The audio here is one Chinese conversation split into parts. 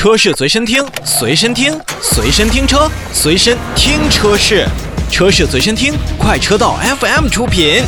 车市随身听，随身听，随身听车，随身听车市，车市随身听，快车道 FM 出品。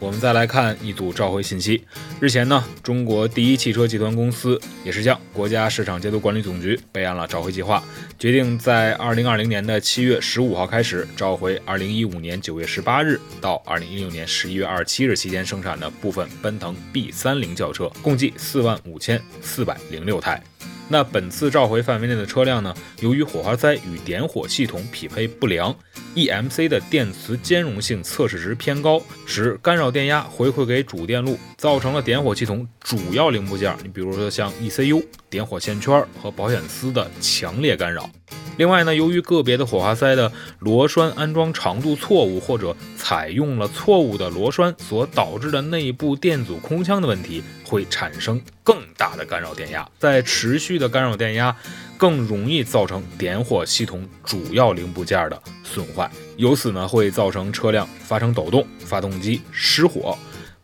我们再来看一组召回信息。日前呢，中国第一汽车集团公司也是向国家市场监督管理总局备案了召回计划，决定在二零二零年的七月十五号开始召回二零一五年九月十八日到二零一六年十一月二十七日期间生产的部分奔腾 B 三零轿车，共计四万五千四百零六台。那本次召回范围内的车辆呢，由于火花塞与点火系统匹配不良，EMC 的电磁兼容性测试值偏高，使干扰电压回馈给主电路，造成了点火系统主要零部件，你比如说像 ECU、点火线圈和保险丝的强烈干扰。另外呢，由于个别的火花塞的螺栓安装长度错误，或者采用了错误的螺栓所导致的内部电阻空腔的问题，会产生更大的干扰电压。在持续的干扰电压，更容易造成点火系统主要零部件的损坏，由此呢会造成车辆发生抖动、发动机失火、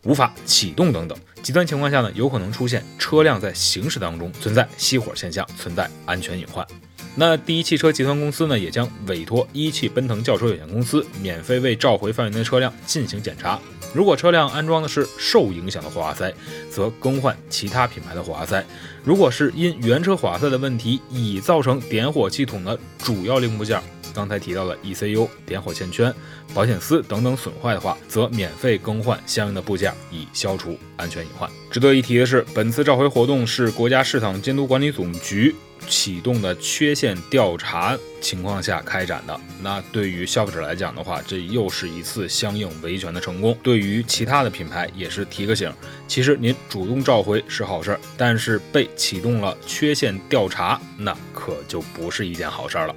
无法启动等等。极端情况下呢，有可能出现车辆在行驶当中存在熄火现象，存在安全隐患。那第一汽车集团公司呢，也将委托一汽奔腾轿车有限公司免费为召回范围内车辆进行检查。如果车辆安装的是受影响的火花塞，则更换其他品牌的火花塞；如果是因原车火花塞的问题已造成点火系统的主要零部件，刚才提到的 ECU、点火线圈、保险丝等等损坏的话，则免费更换相应的部件，以消除安全隐患。值得一提的是，本次召回活动是国家市场监督管理总局。启动的缺陷调查情况下开展的，那对于消费者来讲的话，这又是一次相应维权的成功。对于其他的品牌也是提个醒，其实您主动召回是好事儿，但是被启动了缺陷调查，那可就不是一件好事儿了。